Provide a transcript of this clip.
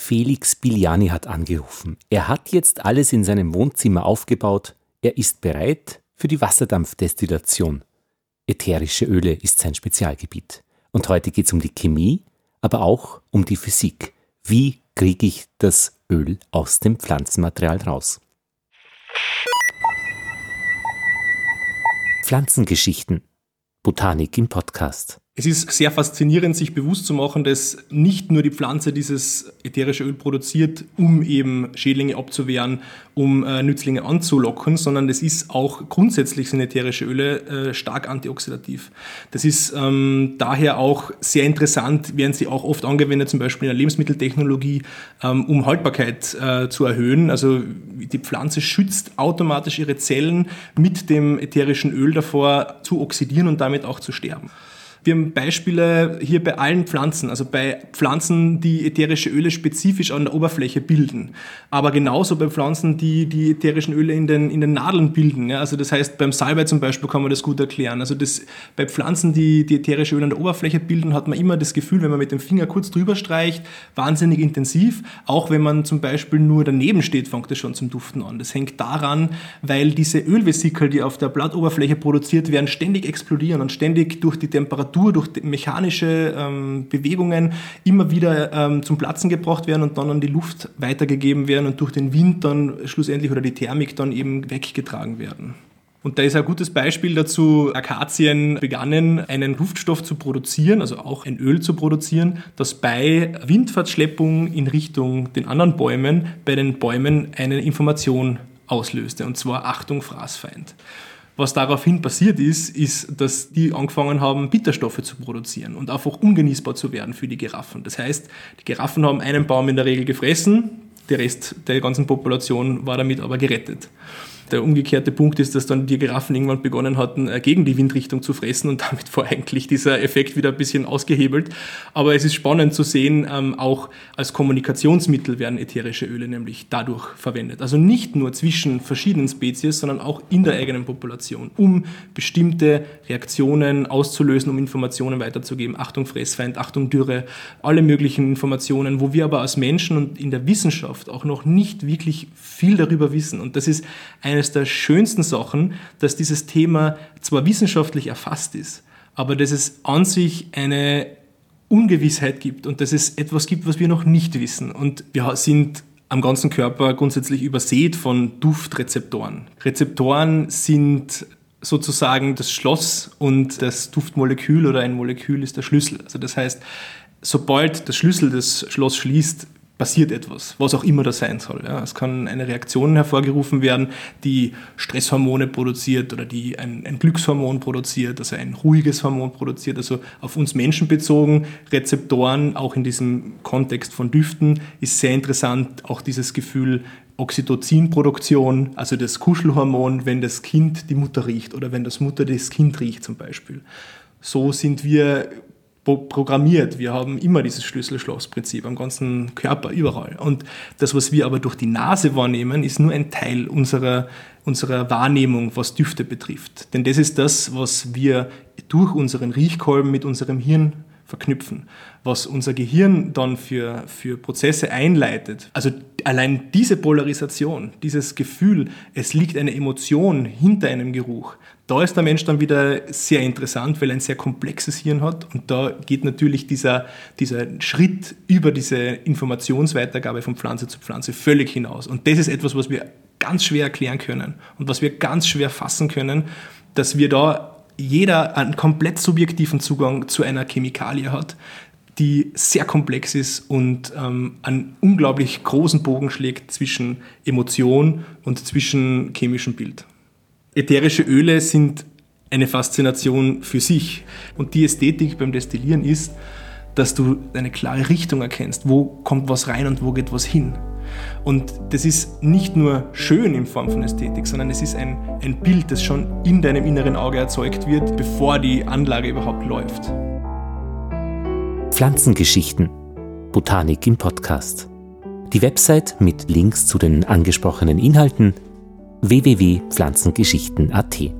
Felix Biliani hat angerufen. Er hat jetzt alles in seinem Wohnzimmer aufgebaut. Er ist bereit für die Wasserdampfdestillation. Ätherische Öle ist sein Spezialgebiet. Und heute geht es um die Chemie, aber auch um die Physik. Wie kriege ich das Öl aus dem Pflanzenmaterial raus? Pflanzengeschichten. Botanik im Podcast. Es ist sehr faszinierend, sich bewusst zu machen, dass nicht nur die Pflanze dieses ätherische Öl produziert, um eben Schädlinge abzuwehren, um äh, Nützlinge anzulocken, sondern es ist auch grundsätzlich sind ätherische Öle äh, stark antioxidativ. Das ist ähm, daher auch sehr interessant, werden sie auch oft angewendet, zum Beispiel in der Lebensmitteltechnologie, ähm, um Haltbarkeit äh, zu erhöhen. Also die Pflanze schützt automatisch ihre Zellen mit dem ätherischen Öl davor zu oxidieren und damit auch zu sterben. Wir haben Beispiele hier bei allen Pflanzen, also bei Pflanzen, die ätherische Öle spezifisch an der Oberfläche bilden, aber genauso bei Pflanzen, die die ätherischen Öle in den, in den Nadeln bilden. Ja? Also das heißt, beim Salbei zum Beispiel kann man das gut erklären. Also das, bei Pflanzen, die die ätherische Öle an der Oberfläche bilden, hat man immer das Gefühl, wenn man mit dem Finger kurz drüber streicht, wahnsinnig intensiv. Auch wenn man zum Beispiel nur daneben steht, fängt es schon zum Duften an. Das hängt daran, weil diese Ölvesikel, die auf der Blattoberfläche produziert werden, ständig explodieren und ständig durch die Temperatur Temperatur, durch mechanische ähm, Bewegungen immer wieder ähm, zum Platzen gebracht werden und dann an die Luft weitergegeben werden und durch den Wind dann schlussendlich oder die Thermik dann eben weggetragen werden. Und da ist ein gutes Beispiel dazu, Akazien begannen, einen Duftstoff zu produzieren, also auch ein Öl zu produzieren, das bei Windverschleppung in Richtung den anderen Bäumen, bei den Bäumen eine Information auslöste, und zwar Achtung, Fraßfeind. Was daraufhin passiert ist, ist, dass die angefangen haben, Bitterstoffe zu produzieren und einfach ungenießbar zu werden für die Giraffen. Das heißt, die Giraffen haben einen Baum in der Regel gefressen, der Rest der ganzen Population war damit aber gerettet. Der umgekehrte Punkt ist, dass dann die Giraffen irgendwann begonnen hatten, äh, gegen die Windrichtung zu fressen und damit war eigentlich dieser Effekt wieder ein bisschen ausgehebelt. Aber es ist spannend zu sehen, ähm, auch als Kommunikationsmittel werden ätherische Öle nämlich dadurch verwendet. Also nicht nur zwischen verschiedenen Spezies, sondern auch in der eigenen Population, um bestimmte Reaktionen auszulösen, um Informationen weiterzugeben. Achtung Fressfeind, Achtung Dürre, alle möglichen Informationen, wo wir aber als Menschen und in der Wissenschaft auch noch nicht wirklich viel darüber wissen. Und das ist eine eines der schönsten Sachen, dass dieses Thema zwar wissenschaftlich erfasst ist, aber dass es an sich eine Ungewissheit gibt und dass es etwas gibt, was wir noch nicht wissen. Und wir sind am ganzen Körper grundsätzlich übersät von Duftrezeptoren. Rezeptoren sind sozusagen das Schloss und das Duftmolekül oder ein Molekül ist der Schlüssel. Also das heißt, sobald der Schlüssel das Schloss schließt, passiert etwas, was auch immer das sein soll. Ja. Es kann eine Reaktion hervorgerufen werden, die Stresshormone produziert oder die ein, ein Glückshormon produziert, also ein ruhiges Hormon produziert, also auf uns Menschen bezogen. Rezeptoren, auch in diesem Kontext von Düften, ist sehr interessant, auch dieses Gefühl Oxytocinproduktion, also das Kuschelhormon, wenn das Kind die Mutter riecht oder wenn das Mutter das Kind riecht zum Beispiel. So sind wir programmiert. Wir haben immer dieses Schlüssel-Schloss-Prinzip am ganzen Körper, überall. Und das, was wir aber durch die Nase wahrnehmen, ist nur ein Teil unserer, unserer Wahrnehmung, was Düfte betrifft. Denn das ist das, was wir durch unseren Riechkolben mit unserem Hirn verknüpfen, was unser Gehirn dann für, für Prozesse einleitet. Also allein diese Polarisation, dieses Gefühl, es liegt eine Emotion hinter einem Geruch, da ist der Mensch dann wieder sehr interessant, weil er ein sehr komplexes Hirn hat und da geht natürlich dieser, dieser Schritt über diese Informationsweitergabe von Pflanze zu Pflanze völlig hinaus. Und das ist etwas, was wir ganz schwer erklären können und was wir ganz schwer fassen können, dass wir da jeder einen komplett subjektiven Zugang zu einer Chemikalie hat, die sehr komplex ist und ähm, einen unglaublich großen Bogen schlägt zwischen Emotion und zwischen chemischem Bild. Ätherische Öle sind eine Faszination für sich. Und die Ästhetik beim Destillieren ist, dass du eine klare Richtung erkennst. Wo kommt was rein und wo geht was hin? Und das ist nicht nur schön in Form von Ästhetik, sondern es ist ein, ein Bild, das schon in deinem inneren Auge erzeugt wird, bevor die Anlage überhaupt läuft. Pflanzengeschichten. Botanik im Podcast. Die Website mit Links zu den angesprochenen Inhalten www.pflanzengeschichten.at